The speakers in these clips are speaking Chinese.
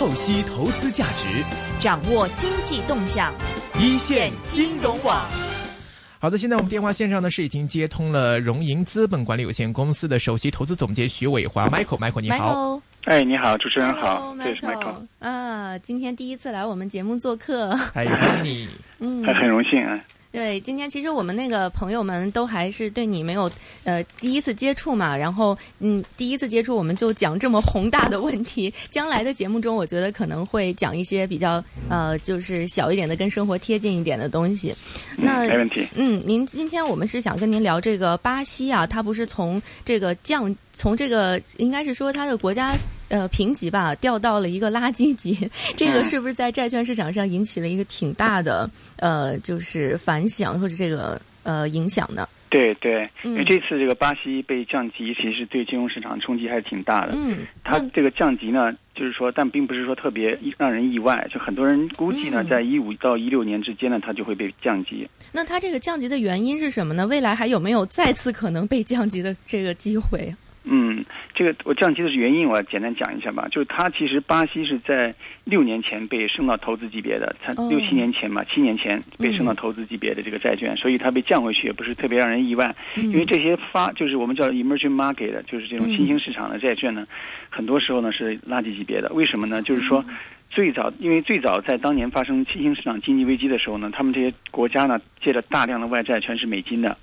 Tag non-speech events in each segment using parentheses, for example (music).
透析投资价值，掌握经济动向，一线金融网。好的，现在我们电话线上呢是已经接通了融盈资本管理有限公司的首席投资总监徐伟华，Michael，Michael 你好。哎，你好，主持人好，这是 Michael 啊，今天第一次来我们节目做客，哎，欢迎你，嗯，还很荣幸啊。对，今天其实我们那个朋友们都还是对你没有呃第一次接触嘛，然后嗯第一次接触我们就讲这么宏大的问题，将来的节目中我觉得可能会讲一些比较呃就是小一点的跟生活贴近一点的东西。那没问题。嗯，您今天我们是想跟您聊这个巴西啊，它不是从这个降从这个应该是说它的国家。呃，评级吧掉到了一个垃圾级，(laughs) 这个是不是在债券市场上引起了一个挺大的呃，就是反响或者这个呃影响呢？对对，因为这次这个巴西被降级，其实对金融市场冲击还是挺大的。嗯，它这个降级呢，就是说，但并不是说特别让人意外，就很多人估计呢，在一五到一六年之间呢，它就会被降级。那它这个降级的原因是什么呢？未来还有没有再次可能被降级的这个机会？嗯，这个我降息的原因，我简单讲一下吧。就是它其实巴西是在六年前被升到投资级别的，才六七年前嘛，七年前被升到投资级别的这个债券，所以它被降回去也不是特别让人意外。因为这些发就是我们叫 emerging market 的，就是这种新兴市场的债券呢，很多时候呢是垃圾级别的。为什么呢？就是说最早，因为最早在当年发生新兴市场经济危机的时候呢，他们这些国家呢借着大量的外债，全是美金的。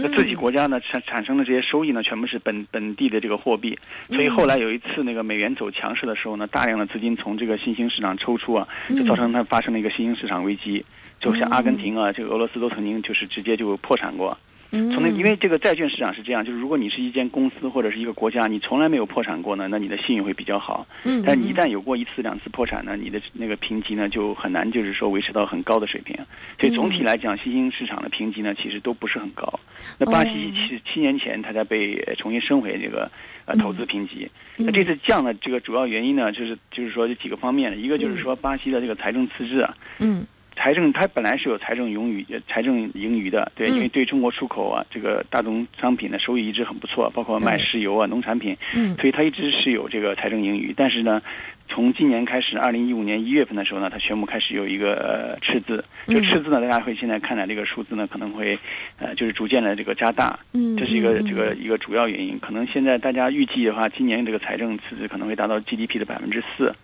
那自己国家呢产产生的这些收益呢，全部是本本地的这个货币，所以后来有一次那个美元走强势的时候呢，大量的资金从这个新兴市场抽出啊，就造成它发生了一个新兴市场危机，就像阿根廷啊，这个俄罗斯都曾经就是直接就破产过。从那，因为这个债券市场是这样，就是如果你是一间公司或者是一个国家，你从来没有破产过呢，那你的信誉会比较好。嗯，但你一旦有过一次两次破产呢，你的那个评级呢就很难，就是说维持到很高的水平。所以总体来讲，新兴市场的评级呢其实都不是很高。那巴西七七年前它才被重新升回这个呃投资评级。那这次降的这个主要原因呢，就是就是说这几个方面，一个就是说巴西的这个财政赤字啊。嗯。财政它本来是有财政盈余、财政盈余的，对，因为对中国出口啊，这个大宗商品的收益一直很不错，包括卖石油啊、农产品，嗯，所以它一直是有这个财政盈余。但是呢，从今年开始，二零一五年一月份的时候呢，它宣布开始有一个呃赤字，就赤字呢，大家会现在看来这个数字呢，可能会呃就是逐渐的这个加大，嗯，这是一个这个一个主要原因。可能现在大家预计的话，今年这个财政赤字可能会达到 GDP 的百分之四。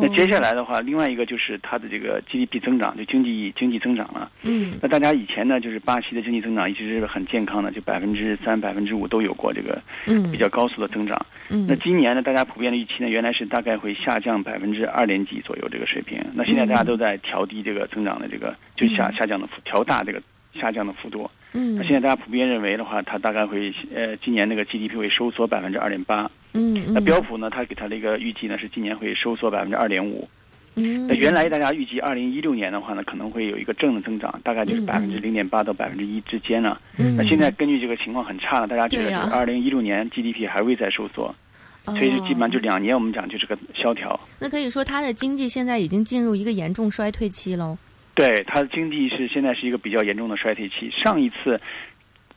那接下来的话，另外一个就是它的这个 GDP 增长，就经济经济增长了。嗯，那大家以前呢，就是巴西的经济增长一直是很健康的，就百分之三、百分之五都有过这个比较高速的增长。嗯，那今年呢，大家普遍的预期呢，原来是大概会下降百分之二点几左右这个水平。那现在大家都在调低这个增长的这个就下下降的幅调大这个下降的幅度。嗯，那现在大家普遍认为的话，它大概会呃今年那个 GDP 会收缩百分之二点八。嗯，那标普呢，它给它的一个预计呢是今年会收缩百分之二点五。嗯，那原来大家预计二零一六年的话呢，可能会有一个正的增长，大概就是百分之零点八到百分之一之间呢。嗯，那现在根据这个情况很差了，大家觉得是二零一六年 GDP 还会再收缩，所以就基本上就两年我们讲就是个萧条。那可以说它的经济现在已经进入一个严重衰退期喽。对，它的经济是现在是一个比较严重的衰退期。上一次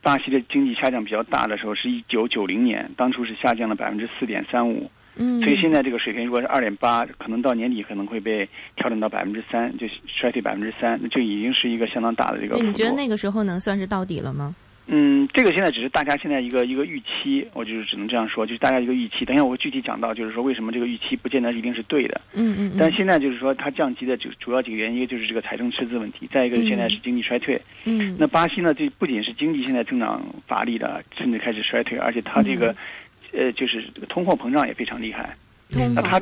巴西的经济下降比较大的时候是一九九零年，当初是下降了百分之四点三五。嗯，所以现在这个水平如果是二点八，可能到年底可能会被调整到百分之三，就衰退百分之三，那就已经是一个相当大的这个。你觉得那个时候能算是到底了吗？嗯，这个现在只是大家现在一个一个预期，我就是只能这样说，就是大家一个预期。等一下我会具体讲到，就是说为什么这个预期不见得一定是对的。嗯嗯。但现在就是说它降级的主主要几个原因，一个就是这个财政赤字问题，再一个现在是经济衰退。嗯。那巴西呢？这不仅是经济现在增长乏力的，甚至开始衰退，而且它这个。呃，就是这个通货膨胀也非常厉害，那它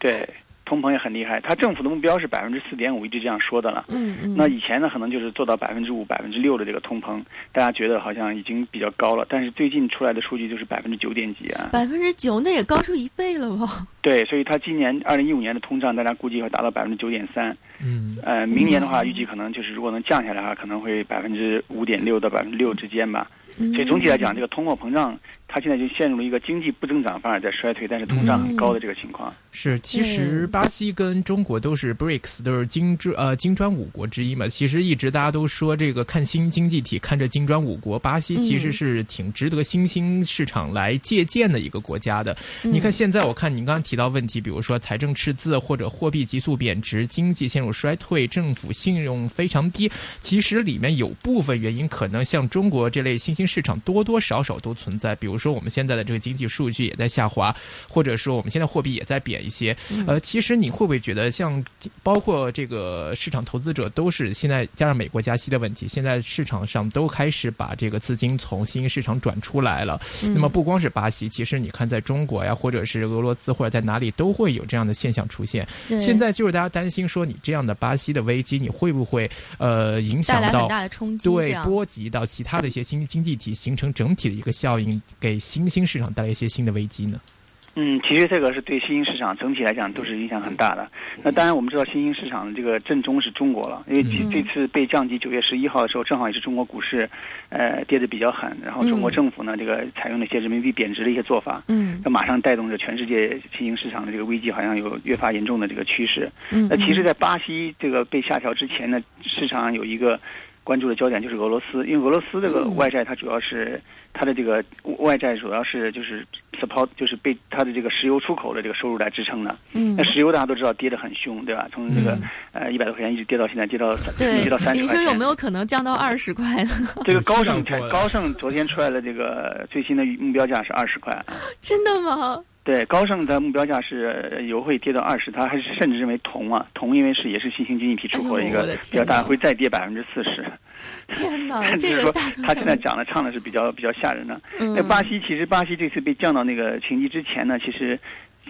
对通膨也很厉害。它政府的目标是百分之四点五，一直这样说的了。嗯嗯。那以前呢，可能就是做到百分之五、百分之六的这个通膨，大家觉得好像已经比较高了。但是最近出来的数据就是百分之九点几啊。百分之九，那也高出一倍了吧？对，所以它今年二零一五年的通胀，大家估计会达到百分之九点三。嗯。呃，明年的话，预计可能就是如果能降下来的话，可能会百分之五点六到百分之六之间吧。所以总体来讲，这个通货膨胀它现在就陷入了一个经济不增长反而在衰退，但是通胀很高的这个情况。是，其实巴西跟中国都是 BRICS，都是金砖呃金砖五国之一嘛。其实一直大家都说这个看新经济体，看这金砖五国，巴西其实是挺值得新兴市场来借鉴的一个国家的。你看现在，我看您刚刚提到问题，比如说财政赤字或者货币急速贬值，经济陷入衰退，政府信用非常低。其实里面有部分原因可能像中国这类新兴市场多多少少都存在，比如说我们现在的这个经济数据也在下滑，或者说我们现在货币也在贬一些。呃，其实你会不会觉得，像包括这个市场投资者都是现在加上美国加息的问题，现在市场上都开始把这个资金从新兴市场转出来了。那么不光是巴西，其实你看在中国呀，或者是俄罗斯或者在哪里都会有这样的现象出现。现在就是大家担心说，你这样的巴西的危机，你会不会呃影响到很大的冲击，对波及到其他的一些新经济体，形成整体的一个效应，给新兴市场带来一些新的危机呢？嗯，其实这个是对新兴市场整体来讲都是影响很大的。那当然，我们知道新兴市场的这个正中是中国了，因为这次被降级九月十一号的时候，正好也是中国股市呃跌的比较狠，然后中国政府呢这个采用了一些人民币贬值的一些做法，嗯，那马上带动着全世界新兴市场的这个危机，好像有越发严重的这个趋势。嗯，那其实，在巴西这个被下调之前呢，市场上有一个。关注的焦点就是俄罗斯，因为俄罗斯这个外债，它主要是它的这个外债主要是就是 support，就是被它的这个石油出口的这个收入来支撑的。嗯，那石油大家都知道跌得很凶，对吧？从这个呃一百多块钱一直跌到现在跌到跌到三十块。你说有没有可能降到二十块呢？(laughs) 这个高盛 (laughs) 高盛昨天出来的这个最新的目标价是二十块。(laughs) 真的吗？对，高盛的目标价是油会跌到二十，他还是甚至认为铜啊，铜因为是也是新兴经济体出口的一个比较大，会再跌百分之四十。天哪，(laughs) 这个说他现在讲的唱的是比较比较吓人的。那巴西其实巴西这次被降到那个情急之前呢，其实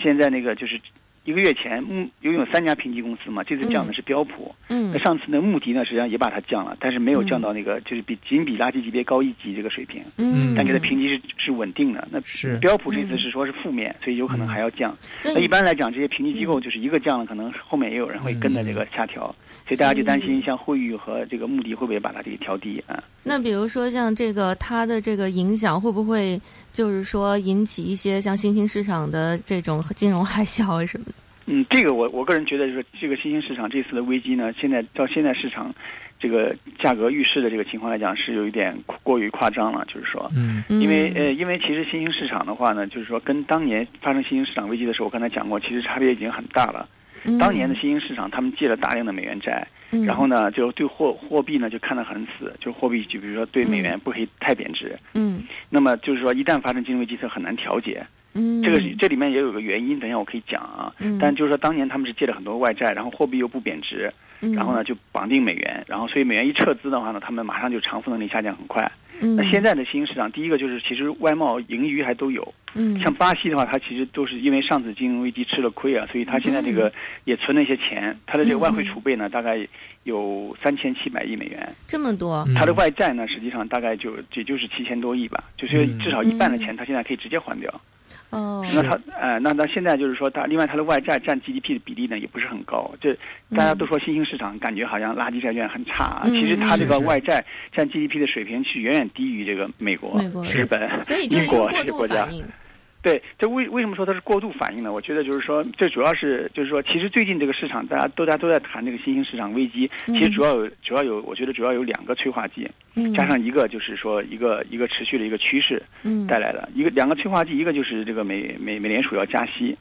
现在那个就是。一个月前，嗯，拥有三家评级公司嘛，这次降的是标普。嗯，那上次呢，穆迪呢，实际上也把它降了，但是没有降到那个，就是比仅比垃圾级别高一级这个水平。嗯，但给它评级是是稳定的。那是标普这次是说是负面，所以有可能还要降。那一般来讲，这些评级机构就是一个降了，可能后面也有人会跟着这个下调，所以大家就担心，像惠誉和这个穆迪会不会把它这个调低啊？那比如说像这个它的这个影响会不会就是说引起一些像新兴市场的这种金融海啸啊什么的？嗯，这个我我个人觉得，就是这个新兴市场这次的危机呢，现在到现在市场这个价格预示的这个情况来讲，是有一点过于夸张了。就是说，嗯，因为呃，因为其实新兴市场的话呢，就是说跟当年发生新兴市场危机的时候，我刚才讲过，其实差别已经很大了。当年的新兴市场，他们借了大量的美元债，然后呢，就对货货币呢就看得很死，就货币就比如说对美元不可以太贬值。嗯，那么就是说，一旦发生金融危机，它很难调节。嗯，这个这里面也有个原因，等一下我可以讲啊。嗯，但就是说，当年他们是借了很多外债，然后货币又不贬值，然后呢就绑定美元，然后所以美元一撤资的话呢，他们马上就偿付能力下降很快。嗯，那现在的新兴市场，第一个就是其实外贸盈余还都有。嗯，像巴西的话，它其实都是因为上次金融危机吃了亏啊，所以它现在这个也存了一些钱，它的这个外汇储备呢大概有三千七百亿美元。这么多？它的外债呢实际上大概就也就是七千多亿吧，就是至少一半的钱，它现在可以直接还掉。哦，那它，呃，那那现在就是说，它另外它的外债占 GDP 的比例呢，也不是很高。这大家都说新兴市场感觉好像垃圾债券很差，其实它这个外债占 GDP 的水平是远远低于这个美国、日本、英国这些国家。对，这为为什么说它是过度反应呢？我觉得就是说，这主要是就是说，其实最近这个市场，大家都大家都在谈这个新兴市场危机。其实主要有主要有，我觉得主要有两个催化剂，加上一个就是说一个一个持续的一个趋势带来的。一个两个催化剂，一个就是这个美美美联储要加息，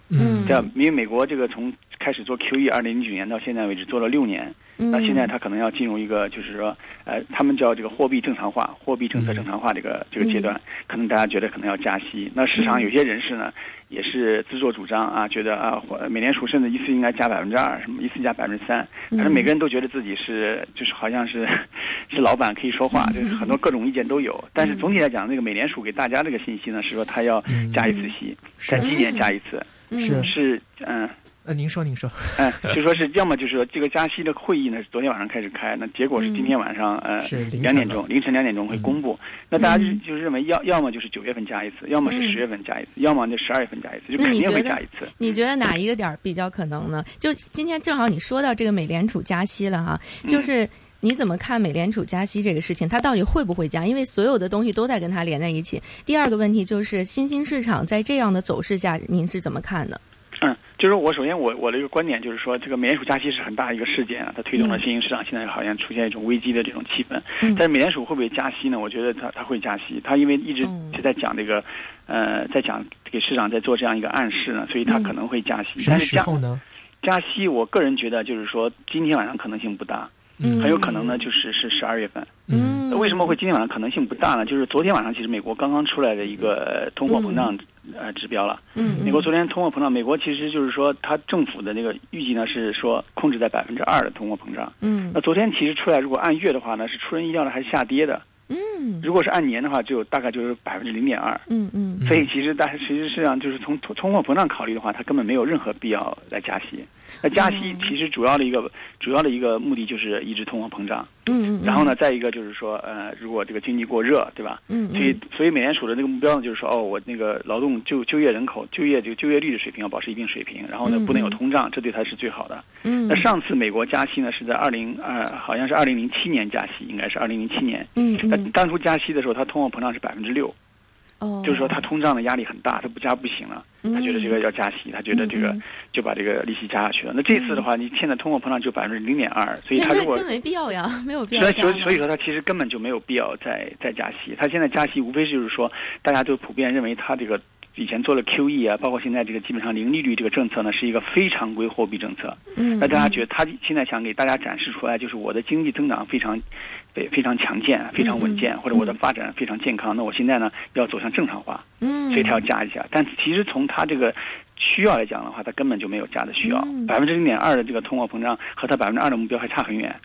这样因为美国这个从开始做 QE，二零零九年到现在为止做了六年。那现在它可能要进入一个，就是说，呃，他们叫这个货币正常化、货币政策正常化这个这个阶段，可能大家觉得可能要加息。那市场有些人士呢，也是自作主张啊，觉得啊，美联储甚至一次应该加百分之二，什么一次加百分之三，反正每个人都觉得自己是，就是好像是 (laughs) 是老板可以说话，就是很多各种意见都有。但是总体来讲，那个美联储给大家这个信息呢，是说他要加一次息，在今年加一次，是是嗯。呃，您说，您说，(laughs) 哎，就说是要么就是说这个加息的会议呢是昨天晚上开始开，那结果是今天晚上呃两点钟凌晨两点钟会公布。那大家就就认为要要么就是九月份加一次，要么是十月份加一次，要么就十二月份加一次，就肯定会加一次。你觉得哪一个点比较可能呢？就今天正好你说到这个美联储加息了哈，就是你怎么看美联储加息这个事情？它到底会不会加？因为所有的东西都在跟它连在一起。第二个问题就是新兴市场在这样的走势下，您是怎么看的？嗯，就是我首先我我的一个观点就是说，这个美联储加息是很大的一个事件啊，它推动了新兴市场现在好像出现一种危机的这种气氛。嗯但是美联储会不会加息呢？我觉得它它会加息，它因为一直嗯就在讲这个，呃，在讲给市场在做这样一个暗示呢，所以它嗯可能会加息。但是加时候呢？加息，我个人觉得就是说今天晚上可能性不大，嗯很有可能呢就是是十二月份。嗯为什么会今天晚上可能性不大呢？就是昨天晚上其实美国刚刚出来的一个呃通货膨胀呃指标了。嗯，美国昨天通货膨胀，美国其实就是说它政府的那个预计呢是说控制在百分之二的通货膨胀。嗯那昨天其实出来，如果按月的话呢，是出人意料的还是下跌的。嗯如果是按年的话，只有大概就是百分之零点二。嗯嗯所以其实但是其实实际上就是从通通货膨胀考虑的话，它根本没有任何必要来加息。那加息嗯其实主要的一个主要的一个目的就是抑制通货膨胀。嗯嗯，然后呢，再一个就是说，呃，如果这个经济过热，对吧？嗯，嗯所以，所以美联储的那个目标呢，就是说，哦，我那个劳动就就业人口就业这个就业率的水平要保持一定水平，然后呢嗯，不能有通胀，这对它是最好的。嗯那上次美国加息呢，是在二零二，好像是二零零七年加息，应该是二零零七年。嗯那嗯当初加息的时候，它通货膨胀是百分之六，哦，就是说它通胀的压力很大，它不加不行了。他觉得这个要加息，他觉得这个就把这个利息加下去了。那这次的话，你现在通货膨胀就百分之零点二，所以他如果没必要呀，没有必要所以所以所以说，他其实根本就没有必要再再加息。他现在加息，无非就是说，大家都普遍认为他这个以前做了 QE 啊，包括现在这个基本上零利率这个政策呢，是一个非常规货币政策。嗯，那大家觉得他现在想给大家展示出来，就是我的经济增长非常非非常强健、非常稳健，嗯或者我的发展非常健康。那我现在呢要走向正常化，嗯，所以它要加一下。但其实从它这个需要来讲的话，它根本就没有加的需要嗯。百分之零点二的这个通货膨胀和它百分之二的目标还差很远，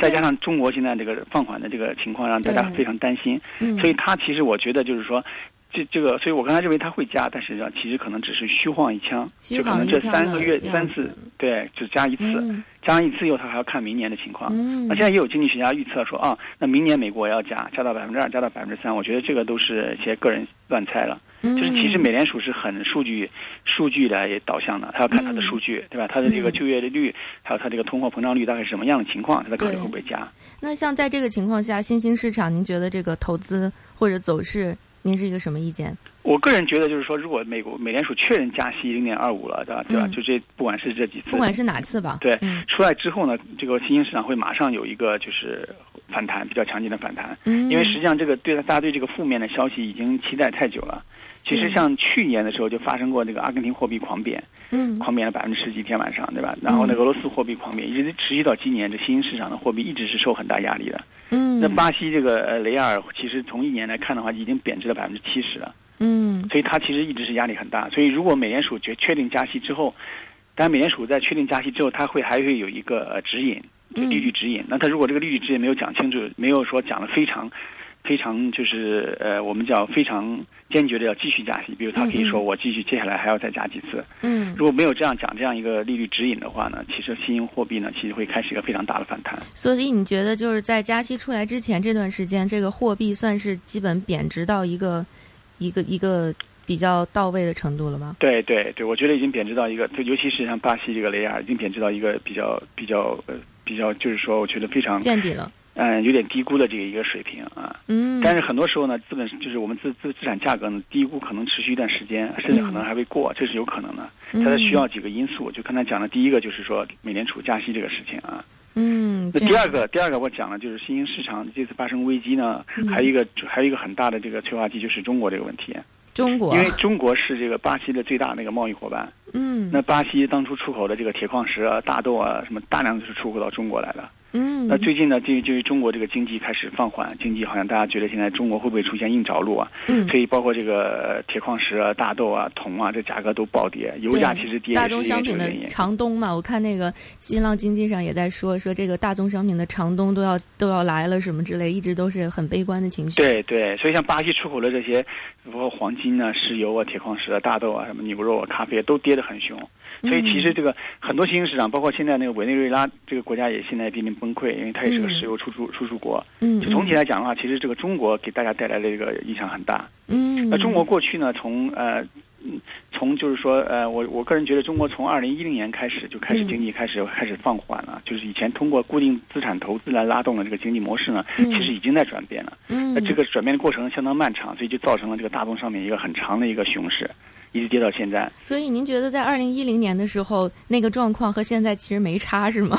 再加上中国现在这个放缓的这个情况，让大家非常担心。嗯，所以它其实我觉得就是说。这这个，所以我刚才认为他会加，但实际上其实可能只是虚晃一枪，虚就可能这三个月三次，对，只加一次，嗯加完一次以后，他还要看明年的情况。嗯，那现在也有经济学家预测说，啊，那明年美国要加，加到百分之二，加到百分之三。我觉得这个都是一些个人乱猜了。嗯就是其实美联储是很数据数据来导向的，他要看他的数据，对吧？他的这个嗯就业率，还有他这个通货膨胀率大概是什么样的情况，他在考虑会不会加。那像在这个情况下，新兴市场，您觉得这个投资或者走势，您是一个什么意见？我个人觉得就是说，如果美国美联储确认加息零点二五了，对吧？对吧？嗯就这不管是这几次，不管是哪次吧，对嗯出来之后呢，这个新兴市场会马上有一个就是反弹，比较强劲的反弹。嗯，因为实际上这个对大家对这个负面的消息已经期待太久了。其实像去年的时候就发生过那个阿根廷货币狂贬，嗯狂贬了百分之十几天晚上，对吧？然后呢，嗯俄罗斯货币狂贬，一直持续到今年，这新兴市场的货币一直是受很大压力的。嗯，那巴西这个呃雷亚尔，其实从一年来看的话，已经贬值了百分之七十了，嗯所以它其实一直是压力很大。所以如果美联储确确定加息之后，当然美联储在确定加息之后，它会还会有一个呃指引，就利率指引。那它如果这个利率指引没有讲清楚，没有说讲的非常。非常就是呃，我们叫非常坚决的要继续加息，比如他可以说我继续接下来还要再加几次。嗯，如果没有这样讲这样一个利率指引的话呢，其实新兴货币呢其实会开始一个非常大的反弹。所以你觉得就是在加息出来之前这段时间，这个货币算是基本贬值到一个一个一个比较到位的程度了吗？对对对，我觉得已经贬值到一个，就尤其是像巴西这个雷亚尔，已经贬值到一个比较比较呃比较，就是说我觉得非常见底了。嗯有点低估的这个一个水平啊。嗯，但是很多时候呢，资本就是我们资资资产价格呢低估可能持续一段时间，甚至可能还会过，这是有可能的。嗯它是需要几个因素，就刚才讲的第一个就是说美联储加息这个事情啊。嗯，那第二个，第二个我讲了，就是新兴市场这次发生危机呢，嗯还有一个还有一个很大的这个催化剂就是中国这个问题，中国因为中国是这个巴西的最大那个贸易伙伴。嗯那巴西当初出口的这个铁矿石啊、大豆啊，什么大量就是出口到中国来的。嗯那最近呢，就就是中国这个经济开始放缓，经济好像大家觉得现在中国会不会出现硬着陆啊？嗯所以包括这个呃铁矿石啊、大豆啊、铜啊，这价格都暴跌，油价其实跌大宗商品的。长冬嘛，我看那个新浪经济上也在说说这个大宗商品的长冬都要都要来了什么之类，一直都是很悲观的情绪。对对，所以像巴西出口的这些，包括黄金啊、石油啊、铁矿石啊、大豆啊、什么牛肉啊、咖啡啊都跌得很凶。所以其实这个很多新兴市场，包括现在那个委内瑞拉这个国家也现在濒临崩溃，因为它也是个嗯石油输出输出国。嗯，就总体来讲的话，其实这个中国给大家带来的这个影响很大。嗯，那中国过去呢，从呃嗯，从就是说，呃，我我个人觉得中国从二零一零年开始就开始经济开始开始放缓了，就是以前通过固定资产投资来拉动的这个经济模式呢，其实已经在转变了。嗯，那这个转变的过程相当漫长，所以就造成了这个大宗上面一个很长的一个熊市，一直跌到现在。所以您觉得在二零一零年的时候那个状况和现在其实没差是吗？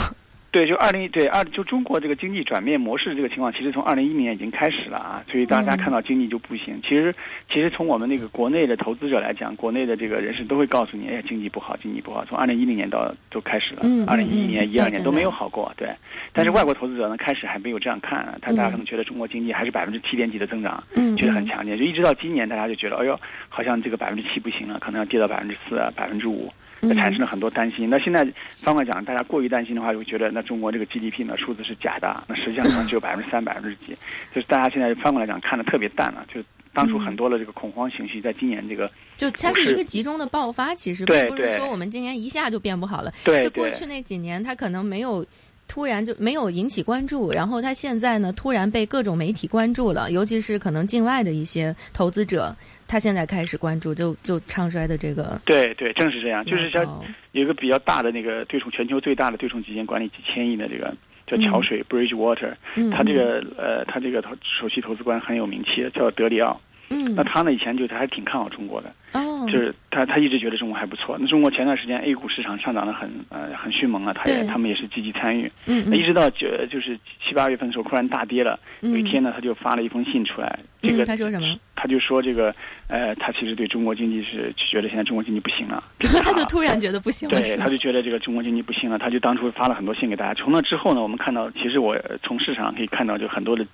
对，就二零对二就中国这个经济转变模式这个情况，其实从二零一零年已经开始了啊，所以大家看到经济就不行。其实其实从我们那个国内的投资者来讲，国内的这个人士都会告诉你，哎，经济不好，经济不好。从二零一零年到都开始了，二零一一年、一二年都没有好过。对，但是外国投资者呢，开始还没有这样看，他大家可能觉得中国经济还是百分之七点几的增长，嗯觉得很强劲。就一直到今年，大家就觉得，哎呦，好像这个百分之七不行了，可能要跌到百分之四、百分之五。产生了很多担心。那现在反过来讲，大家过于担心的话，就会觉得那中国这个 GDP 呢数字是假的。那实际上可能只有百分之三、百分之几。(laughs) 就是大家现在翻过来讲，看的特别淡了。就当初很多的这个恐慌情绪，在今年这个就它是一个集中的爆发。其实并不是说我们今年一下就变不好了，是过去那几年它可能没有突然就没有引起关注，然后它现在呢突然被各种媒体关注了，尤其是可能境外的一些投资者。他现在开始关注，就就唱衰的这个，对对，正是这样，就是像有一个比较大的那个对冲，全球最大的对冲基金管理几千亿的这个叫桥水 （Bridgewater），他这个呃，他这个投首席投资官很有名气，叫德里奥。嗯，那他呢以前就他还挺看好中国的，哦，就是他他一直觉得中国还不错。那中国前段时间 A 股市场上涨的很呃很迅猛啊，他也他们也是积极参与。嗯，那一直到九就是七八月份的时候，突然大跌了。有一天呢，他就发了一封信出来。这个他说什么？他就说这个呃，他其实对中国经济是觉得现在中国经济不行了。(laughs) 他就突然觉得不行了。对，他就觉得这个中国经济不行了。他就当初发了很多信给大家。从那之后呢，我们看到，其实我从市场上可以看到，就很多的。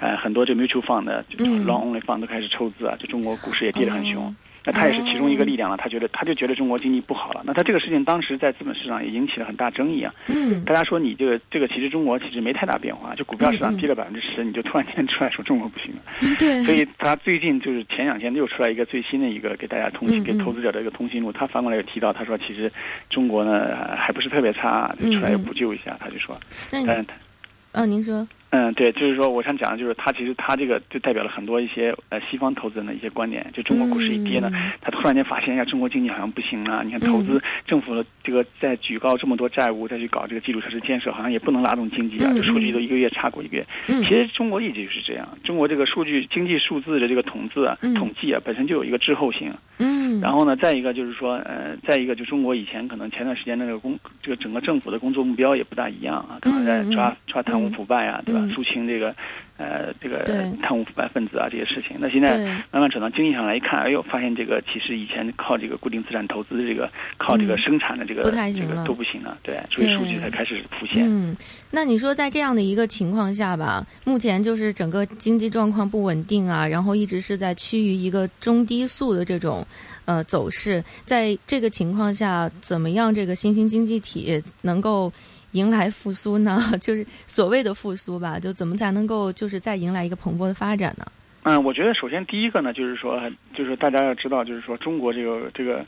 呃，很多这 mutual fund 的，就 long only fund 都开始抽资啊，就中国股市也跌得很凶。那他也是其中一个力量了。他觉得，他就觉得中国经济不好了。那他这个事情当时在资本市场也引起了很大争议啊。嗯。大家说你这个这个其实中国其实没太大变化，就股票市场跌了百分之十，你就突然间出来说中国不行了。对。(laughs) 所以他最近就是前两天又出来一个最新的一个给大家通信给投资者的一个通讯录，他反过来又提到，他说其实中国呢还不是特别差，就出来又补救一下，他就说。嗯。嗯，您说。嗯，对，就是说，我想讲的就是，他其实他这个就代表了很多一些呃西方投资人的一些观点。就中国股市一跌呢，他突然间发现，呀，中国经济好像不行了。你看，投资政府的这个在举高这么多债务，再去搞这个基础设施建设，好像也不能拉动经济啊。这数据都一个月差过一个月。其实中国一直就是这样，中国这个数据经济数字的这个统字啊、统计啊，本身就有一个滞后性。嗯。然后呢，再一个就是说，呃，再一个就中国以前可能前段时间那个工，这个整个政府的工作目标也不大一样啊，可能在抓抓贪污腐败啊，对吧？肃清这个。呃，这个贪污腐败分子啊，这些事情，那现在慢慢转到经济上来一看，哎呦，发现这个其实以前靠这个固定资产投资的这个，靠这个生产的这个，这个都不行了，对，所以数据才开始浮现。嗯，那你说在这样的一个情况下吧，目前就是整个经济状况不稳定啊，然后一直是在趋于一个中低速的这种呃走势，在这个情况下，怎么样这个新兴经济体能够？迎来复苏呢，(laughs) 就是所谓的复苏吧，就怎么才能够就是再迎来一个蓬勃的发展呢？嗯，我觉得首先第一个呢，就是说，就是大家要知道，就是说中国这个这个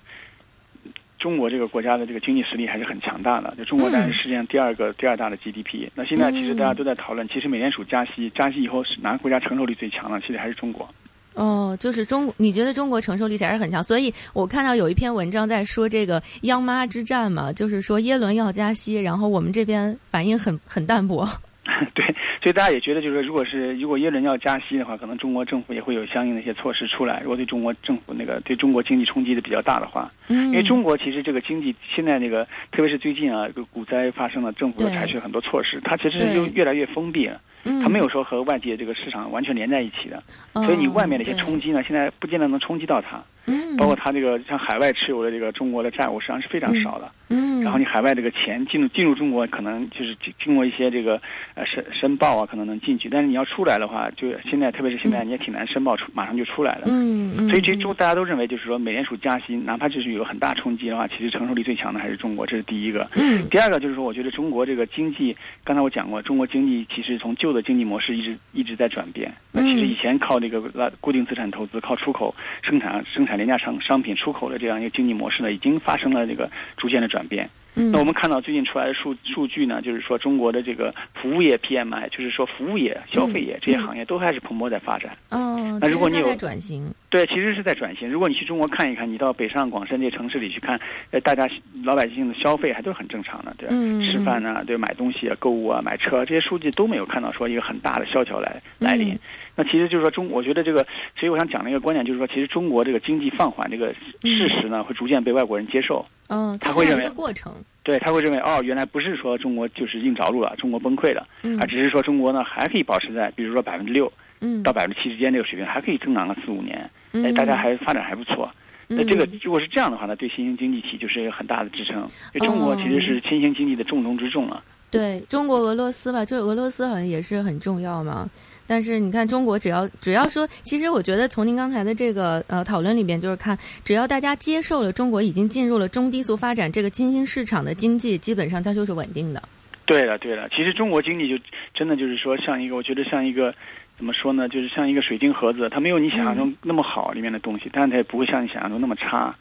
中国这个国家的这个经济实力还是很强大的。就中国在世界上第二个第二大的 GDP。那现在其实大家都在讨论，其实美联储加息，加息以后是哪个国家承受力最强呢？其实还是中国。哦，就是中，你觉得中国承受力还是很强，所以我看到有一篇文章在说这个央妈之战嘛，就是说耶伦要加息，然后我们这边反应很很淡薄。(laughs) (laughs) 对，所以大家也觉得，就是说，如果是如果耶伦要加息的话，可能中国政府也会有相应的一些措施出来。如果对中国政府那个对中国经济冲击的比较大的话，嗯，因为中国其实这个经济现在那个，特别是最近啊，这个股灾发生了，政府采取了很多措施，它其实就越来越封闭了。它没有说和外界这个市场完全连在一起的，所以你外面的一些冲击呢，现在不见得能冲击到它。嗯，包括它这个像海外持有的这个中国的债务，实际上是非常少的。嗯，然后你海外这个钱进入进入中国，可能就是经过一些这个呃申申报啊，可能能进去。但是你要出来的话，就现在特别是现在你也挺难申报出，马上就出来了。嗯嗯。所以这中大家都认为，就是说美联储加息，哪怕就是有很大冲击的话，其实承受力最强的还是中国，这是第一个。嗯。第二个就是说，我觉得中国这个经济，刚才我讲过，中国经济其实从旧的经济模式一直一直在转变。那其实以前靠这个拉固定资产投资，靠出口生产生产廉价商商品。出口的这样一个经济模式呢，已经发生了这个逐渐的转变。嗯，那我们看到最近出来的数数据呢，就是说中国的这个服务业 PMI，就是说服务业、消费业这些行业都开始蓬勃在发展。哦，哦，那如果你有转型，对，其实是在转型。如果你去中国看一看，你到北上广深这些城市里去看，呃，大家老百姓的消费还都是很正常的，对吧？嗯吃饭啊，对，买东西啊，购物啊，买车啊这些数据都没有看到说一个很大的萧条来来临。嗯那其实就是说中，我觉得这个，所以我想讲的一个观点就是说，其实中国这个经济放缓这个事实呢，会逐渐被外国人接受。嗯，他会认为过程，对他会认为，哦，原来不是说中国就是硬着陆了，中国崩溃了，嗯啊，只是说中国呢还可以保持在，比如说百分之六嗯到百分之七之间这个水平，还可以增长个四五年，哎，嗯大家还发展还不错。那这个嗯如果是这样的话呢，对新兴经济体就是一个很大的支撑。因为中国其实是新兴经济的重中之重了。对中国、俄罗斯吧，就俄罗斯好像也是很重要嘛。但是你看，中国只要只要说，其实我觉得从您刚才的这个呃讨论里边，就是看只要大家接受了中国已经进入了中低速发展这个新兴市场的经济，基本上它就是稳定的。对了，对了，其实中国经济就真的就是说，像一个我觉得像一个怎么说呢，就是像一个水晶盒子，它没有你想象中那么好里面的东西，但是它也不会像你想象中那么差。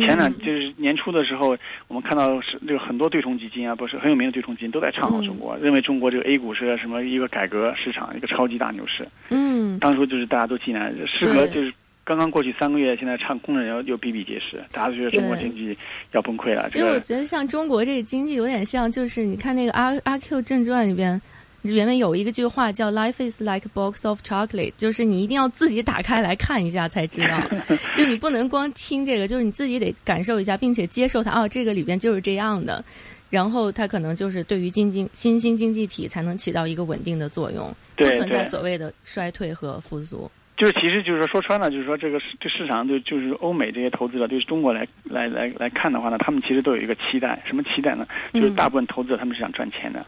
前两嗯就是年初的时候，我们看到是这个很多对冲基金啊，不是很有名的对冲基金都在唱好中国，认为中国这个 A 股是什么一个改革市场，一个超级大牛市。嗯，当初就是大家都进来，时隔就是刚刚过去三个月，现在唱空的人又又比比皆是，大家都觉得中国经济要崩溃了。这因为我觉得像中国这个经济有点像，就是你看那个阿阿 Q 正传里边。原本有一个句话叫 “Life is like a box of chocolate”，就是你一定要自己打开来看一下才知道，(laughs) 就你不能光听这个，就是你自己得感受一下，并且接受它。哦，这个里边就是这样的，然后它可能就是对于经济新兴经济体才能起到一个稳定的作用，不存在所谓的衰退和复苏。就是其实就是说说穿了，就是说这个市这市场就就是欧美这些投资者对中国来来来来看的话呢，他们其实都有一个期待，什么期待呢？就是嗯大部分投资者他们是想赚钱的。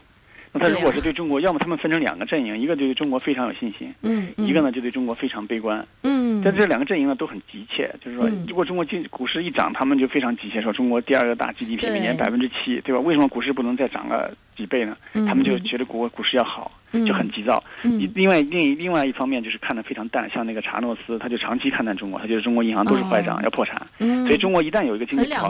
那他如果是对中国，要么他们分成两个阵营，一个对中国非常有信心，嗯，嗯一个呢就对中国非常悲观。嗯，但这两个阵营呢都很急切，就是说嗯，如果中国经股市一涨，他们就非常急切，说中国第二个大 GDP 每年百分之七，对吧？为什么股市不能再涨个几倍呢？嗯他们就觉得国股市要好，嗯就很急躁。嗯另外另一另外一方面就是看得非常淡，像那个查诺斯，他就长期看淡中国，他觉得中国银行都是坏账，哦要破产。嗯，所以中国一旦有一个经济好。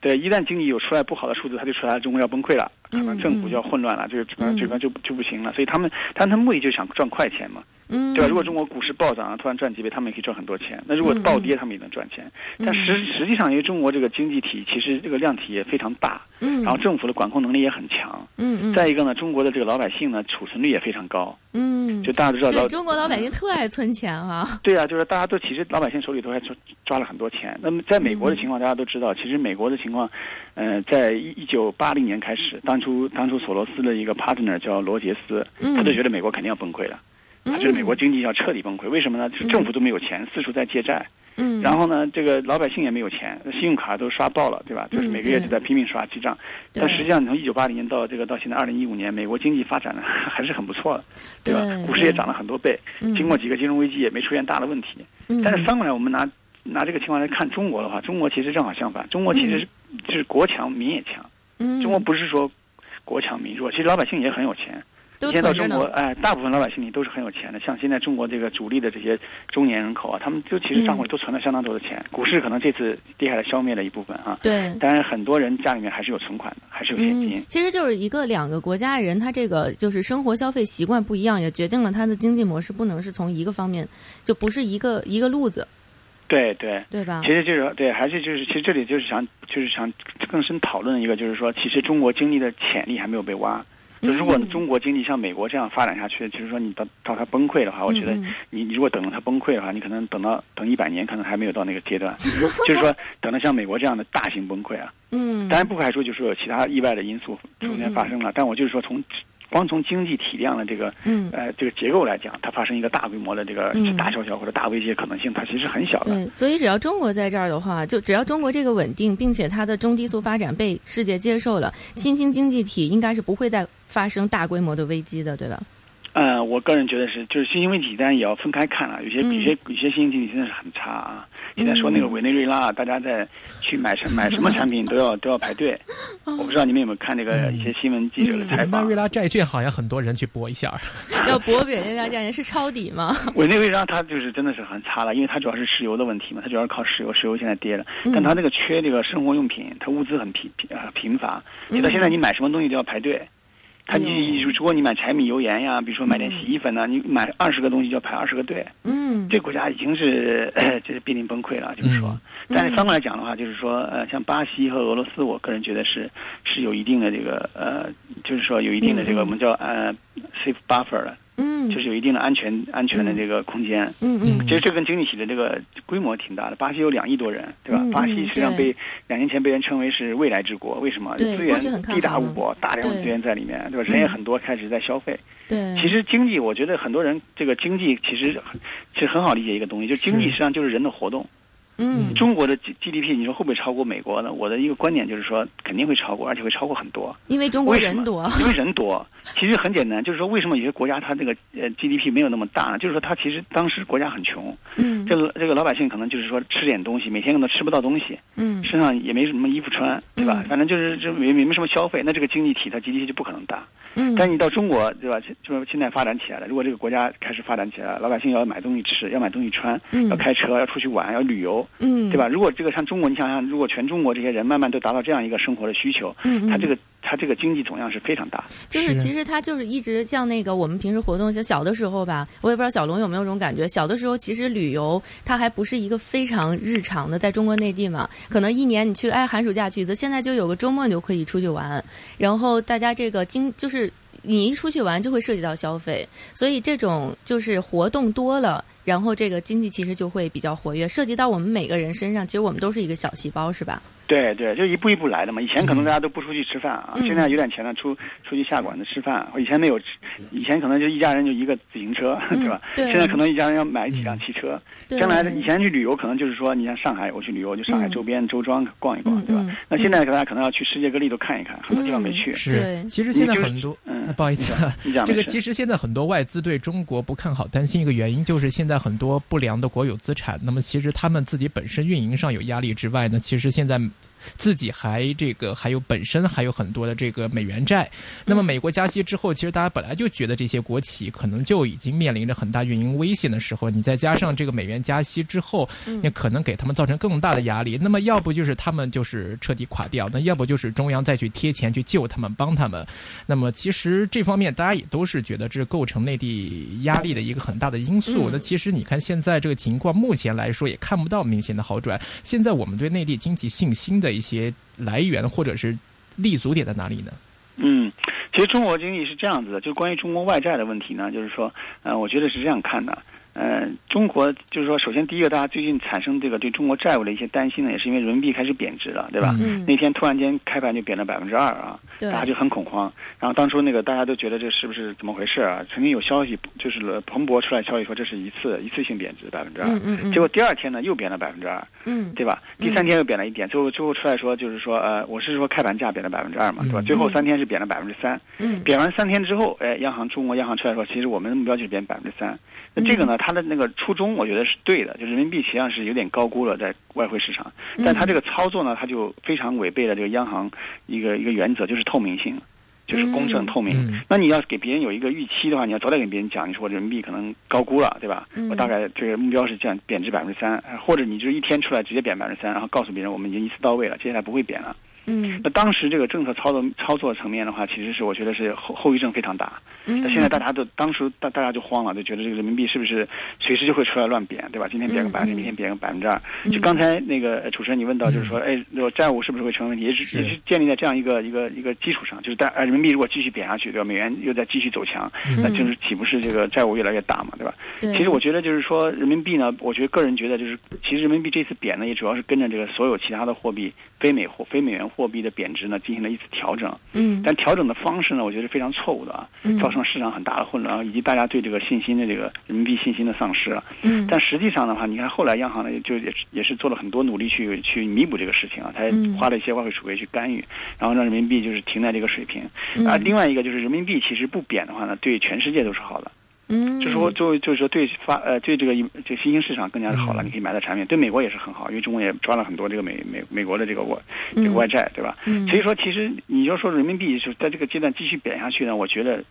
对，一旦经济有出来不好的数字，他就出来中国要崩溃了，可能嗯政府就要混乱了，这个这个嗯这个就就不行了。所以他们，但他们目的就想赚快钱嘛。嗯，对吧？如果中国股市暴涨，突然赚几倍，他们也可以赚很多钱。那如果嗯暴跌，他们也能赚钱。但实实际上，因为中国这个经济体其实这个量体也非常大，嗯，然后政府的管控能力也很强。嗯嗯，再一个呢，中国的这个老百姓呢，储存率也非常高。嗯，就大家都知道中国老百姓特爱存钱啊。对啊，就是大家都其实老百姓手里头还抓抓了很多钱。那么在美国的情况，大家都知道，其实美国的情况，呃，在一九八零年开始，当初当初索罗斯的一个 partner 叫罗杰斯，嗯他就觉得美国肯定要崩溃了。他觉得美国经济要彻底崩溃，为什么呢？就是政府都没有钱，四处在借债，嗯，然后呢，这个老百姓也没有钱，信用卡都刷爆了，对吧？就是每个月都在拼命刷记账。对但实际上，你从一九八零年到这个到现在二零一五年，美国经济发展的 (laughs) 还是很不错的，对吧？对股市也涨了很多倍，嗯经过几个金融危机也没出现大的问题。嗯但是翻过来，我们拿拿这个情况来看中国的话，中国其实正好相反，中国其实是就是国强民也强，嗯，中国不是说国强民弱，其实老百姓也很有钱。都一天到中国哎，大部分老百姓里都是很有钱的。像现在中国这个主力的这些中年人口啊，他们就其实账户里都存了相当多的钱。股市可能这次跌下来消灭了一部分啊，对。但是很多人家里面还是有存款的，还是有现金。嗯，其实就是一个两个国家人，他这个就是生活消费习惯不一样，也决定了他的经济模式不能是从一个方面，就不是一个一个路子，对对。对吧其？实就是对，还是就是，其实这里就是想，就是想更深讨论一个，就是说，其实中国经济的潜力还没有被挖。就如果嗯中国经济像美国这样发展下去，就是说你到到它崩溃的话，我觉得你你如果等到它崩溃的话，你可能等到等一百年，可能还没有到那个阶段。(laughs) 就是说，等到像美国这样的大型崩溃啊，嗯，当然不排除就是有其他意外的因素中间发生了。但我就是说从光从经济体量的这个嗯呃这个结构来讲，它发生一个大规模的这个嗯大萧条或者大危机的可能性，它其实很小的。对，所以只要中国在这儿的话，就只要中国这个稳定，并且它的中低速发展被世界接受了，新兴经济体应该是不会再发生大规模的危机的，对吧？呃，我个人觉得是，就是新兴问题，当然也要分开看了。有些、嗯有些有些新兴经济真的是很差啊。你在说那个委内瑞拉，大家在去买什 (laughs) 买什么产品都要都要排队。我不知道你们有没有看那个一些新闻记者的采访委内瑞。拉债券好像很多人去搏一下，(laughs) 要博委内瑞拉债券是抄底吗？(laughs) 委内瑞拉它就是真的是很差了，因为它主要是石油的问题嘛，它主要是靠石油，石油现在跌了，嗯但它那个缺这个生活用品，它物资很贫贫啊贫乏，嗯就到现在你买什么东西都要排队。他你如果你买柴米油盐呀，比如说买点洗衣粉呐，你买二十个东西就要排二十个队。嗯，这个国家已经是 (coughs) 就是濒临崩溃了，就是说。但是反过来讲的话，就是说呃，像巴西和俄罗斯，我个人觉得是是有一定的这个呃，就是说有一定的这个我们叫呃 safe buffer 的。嗯，就是有一定的安全安全的这个空间。嗯嗯，其实这跟经济体的这个规模挺大的。巴西有两亿多人，对吧？嗯巴西实际上被两年前被人称为是未来之国，为什么？对资源地大物博，大量的资源在里面，对吧？人也很多，开始在消费。对，其实经济，我觉得很多人这个经济其实其实很好理解一个东西，就经济实际上就是人的活动。嗯中国的 G GDP，你说会不会超过美国呢？我的一个观点就是说，肯定会超过，而且会超过很多。因为中国人多，因为人多。其实很简单，就是说为什么有些国家它这个呃 GDP 没有那么大呢？就是说它其实当时国家很穷，嗯这个这个老百姓可能就是说吃点东西，每天可能吃不到东西，嗯身上也没什么衣服穿，对吧？嗯反正就是这没没什么消费，那这个经济体它 GDP 就不可能大。嗯，但你到中国，对吧？就是现在发展起来了。如果这个国家开始发展起来了，老百姓要买东西吃，要买东西穿，嗯要开车，要出去玩，要旅游，嗯对吧？如果这个像中国，你想想，如果全中国这些人慢慢都达到这样一个生活的需求，嗯嗯它这个它这个经济总量是非常大。就是其实它就是一直像那个我们平时活动，像小的时候吧，我也不知道小龙有没有这种感觉。小的时候其实旅游它还不是一个非常日常的，在中国内地嘛，可能一年你去哎寒暑假去一次，现在就有个周末你就可以出去玩，然后大家这个经就是你一出去玩就会涉及到消费，所以这种就是活动多了。然后这个经济其实就会比较活跃，涉及到我们每个人身上，其实我们都是一个小细胞，是吧？对对，就一步一步来的嘛。以前可能大家都不出去吃饭啊，嗯现在有点钱了，出出去下馆子吃饭。以前没有，以前可能就一家人就一个自行车，嗯 (laughs) 对吧？对现在可能一家人要买几辆汽车。对将来以前去旅游，可能就是说，你像上海，我去旅游就上海嗯周边周庄逛一逛，对吧？那现在大家可能要去世界各地都看一看，很多地方没去。是，其实现在很多，嗯呃不好意思啊，你讲这个其实现在很多外资对中国不看好，担心一个原因就是现在很多不良的国有资产，那么其实他们自己本身运营上有压力之外呢，其实现在。自己还这个还有本身还有很多的这个美元债，那么美国加息之后，其实大家本来就觉得这些国企可能就已经面临着很大运营危险的时候，你再加上这个美元加息之后，那可能给他们造成更大的压力。那么要不就是他们就是彻底垮掉，那要不就是中央再去贴钱去救他们，帮他们。那么其实这方面大家也都是觉得这是构成内地压力的一个很大的因素。嗯那其实你看现在这个情况，目前来说也看不到明显的好转。现在我们对内地经济信心的一些来源或者是立足点在哪里呢？嗯，其实中国经济是这样子的，就关于中国外债的问题呢，就是说，呃，我觉得是这样看的。呃，中国就是说，首先第一个，大家最近产生这个对中国债务的一些担心呢，也是因为人民币开始贬值了，对吧？嗯那天突然间开盘就贬了百分之二啊，对大家就很恐慌。然后当初那个大家都觉得这是不是怎么回事啊？曾经有消息就是彭博出来消息说这是一次一次性贬值百分之二嗯，结果第二天呢又贬了百分之二，嗯对吧？第三天又贬了一点，最后最后出来说就是说呃，我是说开盘价贬了百分之二嘛，对吧？嗯最后三天是贬了百分之三。嗯贬完三天之后，哎，央行中国央行出来说，其实我们的目标就是贬百分之三。那这个呢，它的那个初衷，我觉得是对的，就人民币实际上是有点高估了在外汇市场，但他这个操作呢，他就非常违背了这个央行一个一个原则，就是透明性，就是公正嗯透明。嗯那你要给别人有一个预期的话，你要早点给别人讲，你说人民币可能高估了，对吧？嗯我大概这个目标是这样贬值百分之三，或者你就一天出来直接贬百分之三，然后告诉别人我们已经一次到位了，接下来不会贬了。嗯那当时这个政策操作操作层面的话，其实是我觉得是后后遗症非常大。嗯，那现在大家都当时大大家就慌了，就觉得这个人民币是不是随时就会出来乱贬，对吧？今天贬个百分之，明天贬个百分之二。嗯就刚才那个呃主持人你问到，就是说，哎，这个债务是不是会成为问题？也是是也是建立在这样一个一个一个基础上，就是但呃人民币如果继续贬下去，对吧？美元又在继续走强，嗯那就是岂不是这个债务越来越大嘛，对吧？对，其实我觉得就是说，人民币呢，我觉得个人觉得就是，其实人民币这次贬呢，也主要是跟着这个所有其他的货币、非美货、非美元货币的贬值呢，进行了一次调整。嗯但调整的方式呢，我觉得是非常错误的啊嗯，造成市场很大的混乱，以及大家对这个信心的这个人民币信心的丧失了。嗯但实际上的话，你看后来央行呢，就也是也是做了很多努力去去弥补这个事情啊，它嗯花了一些外汇储备去干预，然后让人民币就是停在这个水平。嗯啊，另外一个就是人民币其实不贬的话呢，对全世界都是好的。嗯就是说，就就是说对发呃对这个这个新兴市场更加的好了，嗯你可以买的产品，对美国也是很好，因为中国也抓了很多这个美美美国的这个外这个外债，对吧？嗯所以说，其实你要说人民币是在这个阶段继续贬下去呢，我觉得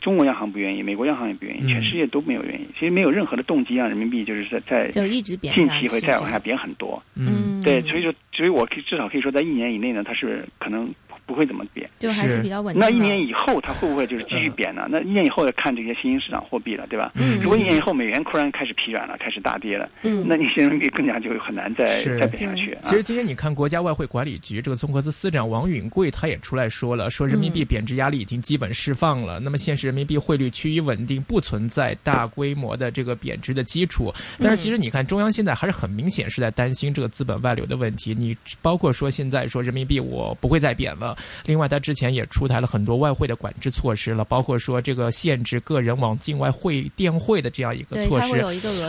中国央行不愿意，美国央行也不愿意，嗯全世界都没有愿意。其实没有任何的动机让人民币就是在在就一直贬近期会再往下贬很多。嗯嗯对，所以说，所以我可以至少可以说，在一年以内呢，它是可能不会怎么贬，就还是比较稳定。那一年以后它会不会就是继续贬呢？那一年以后要看这些新兴市场货币了，对吧？嗯。如果一年以后美元突然开始疲软了，开始大跌了，嗯，那你人民币更加就很难再再贬下去。其实今天你看国家外汇管理局这个综合司司长王允贵他也出来说了，说人民币贬值压力已经基本释放了，那么现实人民币汇率趋于稳定，不存在大规模的这个贬值的基础。但是其实你看中央现在还是很明显是在担心这个资本外流的问题。你包括说现在说人民币我不会再贬了，另外他之前也出台了很多外汇的管制措施了，包括说这个限制个人往境外汇电汇的这样一个措施，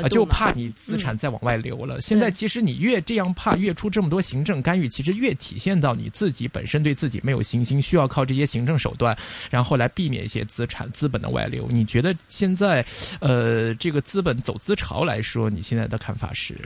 啊，就怕你资产再往外流了。现在其实你越这样怕，越出这么多行政干预，其实越体现到你自己本身对自己没有信心，需要靠这些行政手段，然后来避免一些资产资本的外流。你觉得现在，呃，这个资本走资潮来说，你现在的看法是？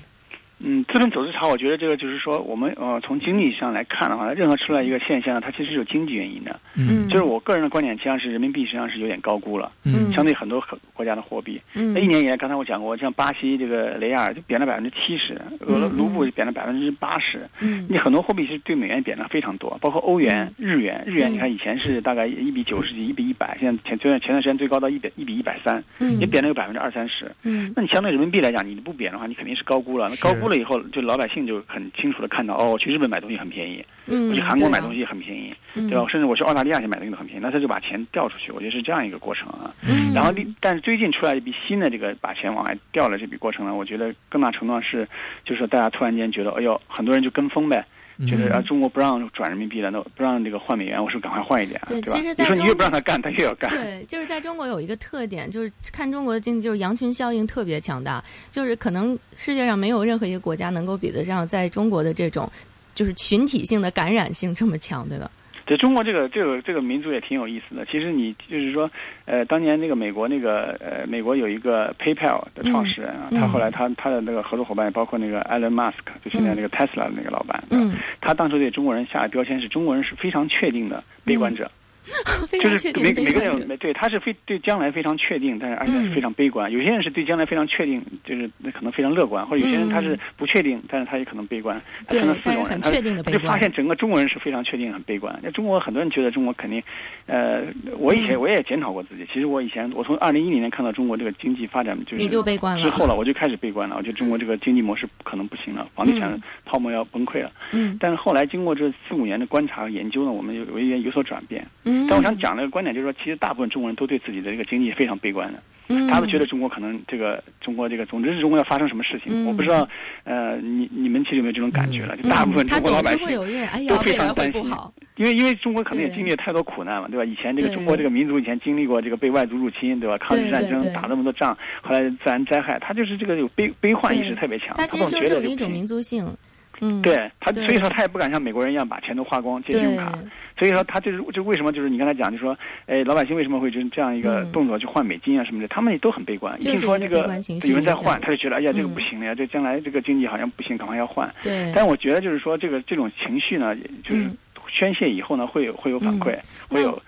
嗯，资本走资潮，我觉得这个就是说，我们呃从经济上来看的话，任何出来一个现象，它其实是有经济原因的。嗯，就是我个人的观点，实际上是人民币实际上是有点高估了。嗯，相对很多国家的货币。嗯，那一年以来，刚才我讲过，像巴西这个雷亚尔就贬了百分之七十，俄卢布贬了百分之八十。嗯，你很多货币其实对美元贬了非常多，包括欧元、日元。日元你看以前是大概一比九十几，一比一百，现在前前段前段时间最高到一百一比一百三，也贬了有百分之二三十。嗯，那你相对人民币来讲，你不贬的话，你肯定是高估了。那高估了以后，就老百姓就很清楚的看到，哦，去日本买东西很便宜，我去韩国买东西很便宜，对吧？甚至我去澳大利亚去买东西都很便宜，那他就把钱调出去，我觉得是这样一个过程啊。然后，但是最近出来一笔新的这个把钱往外调了这笔过程呢，我觉得更大程度上是，就是说大家突然间觉得，哎呦，很多人就跟风呗。觉得啊，中国不让转人民币了，那不让这个换美元，我是赶快换一点，对吧？其实在你说你越不让他干，他越要干。对，(laughs) 就是在中国有一个特点，就是看中国的经济，就是羊群效应特别强大，就是可能世界上没有任何一个国家能够比得上在中国的这种，就是群体性的感染性这么强，对吧？对中国这个这个这个民族也挺有意思的。其实你就是说，呃，当年那个美国那个呃，美国有一个 PayPal 的创始人啊，他后来他他的那个合作伙伴包括那个 Elon Musk，就现在那个 Tesla 的那个老板，嗯，他当初对中国人下的标签是中国人是非常确定的悲观者。(laughs) 就是每每个人对他是非对将来非常确定，但是而且是非常悲观。有些人是对将来非常确定，就是那可能非常乐观，或者有些人他是不确定，但是他也可能悲观。对，四种人，他就发现整个中国人是非常确定、很悲观。那中国很多人觉得中国肯定，呃，我以前我也检讨过自己。其实我以前我从二零一零年看到中国这个经济发展就是你就悲观了之后了，我就开始悲观了。我觉得中国这个经济模式可能不行了，房地产泡沫要崩溃了。嗯，但是后来经过这四五年的观察和研究呢，我们有有一点有所转变。嗯，但我想讲的观点就是说，其实大部分中国人都对自己的这个经济非常悲观的，嗯，他们觉得中国可能这个中国这个，总之是中国要发生什么事情，我不知道，呃，你你们其实有没有这种感觉了？就大部分中国老百姓都非常担心，因为因为中国可能也经历了太多苦难了，对吧？以前这个中国这个民族以前经历过这个被外族入侵，对吧？抗日战争打那么多仗，后来自然灾害，他就是这个有悲悲患意识特别强，他总觉得一种民族性，嗯，对他，所以说他也不敢像美国人一样把钱都花光借信用卡。所以说，他就是就为什么就是你刚才讲，就说，哎，老百姓为什么会就是这样一个动作去换美金啊什么的？他们也都很悲观。一听说这个有人在换，他就觉得，哎呀，这个不行了呀，这将来这个经济好像不行，赶快要换。对。但我觉得就是说，这个这种情绪呢，就是宣泄以后呢，会有会有反馈，会有。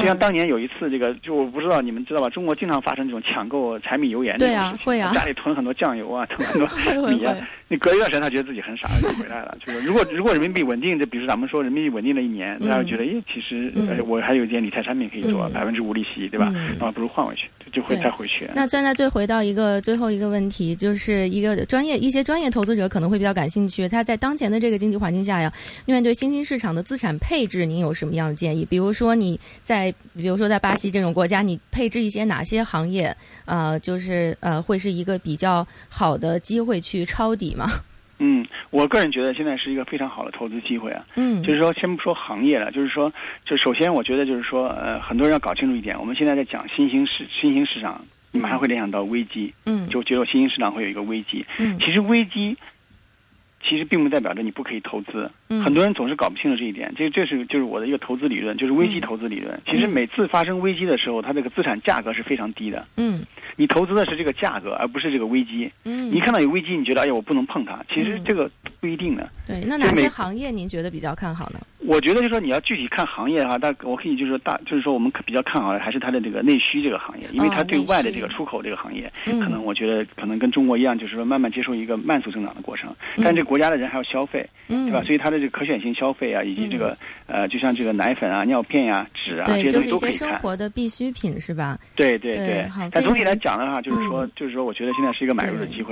就像当年有一次，这个就我不知道你们知道吧？中国经常发生这种抢购柴米油盐这种事情，家里囤很多酱油啊，(laughs) 囤很多 (laughs) 米啊。你隔一段时间，他觉得自己很傻，就回来了。就是如果如果人民币稳定，就比如咱们说人民币稳定了一年，大家觉得，哎，其实我还有一件理财产品可以做，百分之五利息，对吧？那不如换回去，就会再回去。那现在最回到一个最后一个问题，就是一个专业一些专业投资者可能会比较感兴趣。他在当前的这个经济环境下呀，面对新兴市场的资产配置，您有什么样的建议？比如说你在，比如说在巴西这种国家，你配置一些哪些行业？呃，就是呃，会是一个比较好的机会去抄底吗？(laughs) 嗯，我个人觉得现在是一个非常好的投资机会啊。嗯，就是说，先不说行业了，就是说，就首先我觉得就是说，呃，很多人要搞清楚一点，我们现在在讲新兴市新兴市场，你马上会联想到危机。嗯，就觉得新兴市场会有一个危机。嗯，其实危机。其实并不代表着你不可以投资，很多人总是搞不清楚这一点。这这是就是我的一个投资理论，就是危机投资理论。其实每次发生危机的时候，它这个资产价格是非常低的。嗯，你投资的是这个价格，而不是这个危机。嗯，你看到有危机，你觉得哎呀我不能碰它，其实这个不一定的。对，那哪些行业您觉得比较看好呢？我觉得就是说你要具体看行业的话，但我可以就是说大，就是说我们比较看好的还是它的这个内需这个行业，因为它对外的这个出口这个行业，可能我觉得可能跟中国一样，就是说慢慢接受一个慢速增长的过程。但这个国家的人还要消费，对吧？所以它的这个可选性消费啊，以及这个呃，就像这个奶粉啊、尿片呀、纸啊这些东西都可以看。生活的必需品是吧？对对对。但总体来讲的话，就是说，就是说，我觉得现在是一个买入的机会。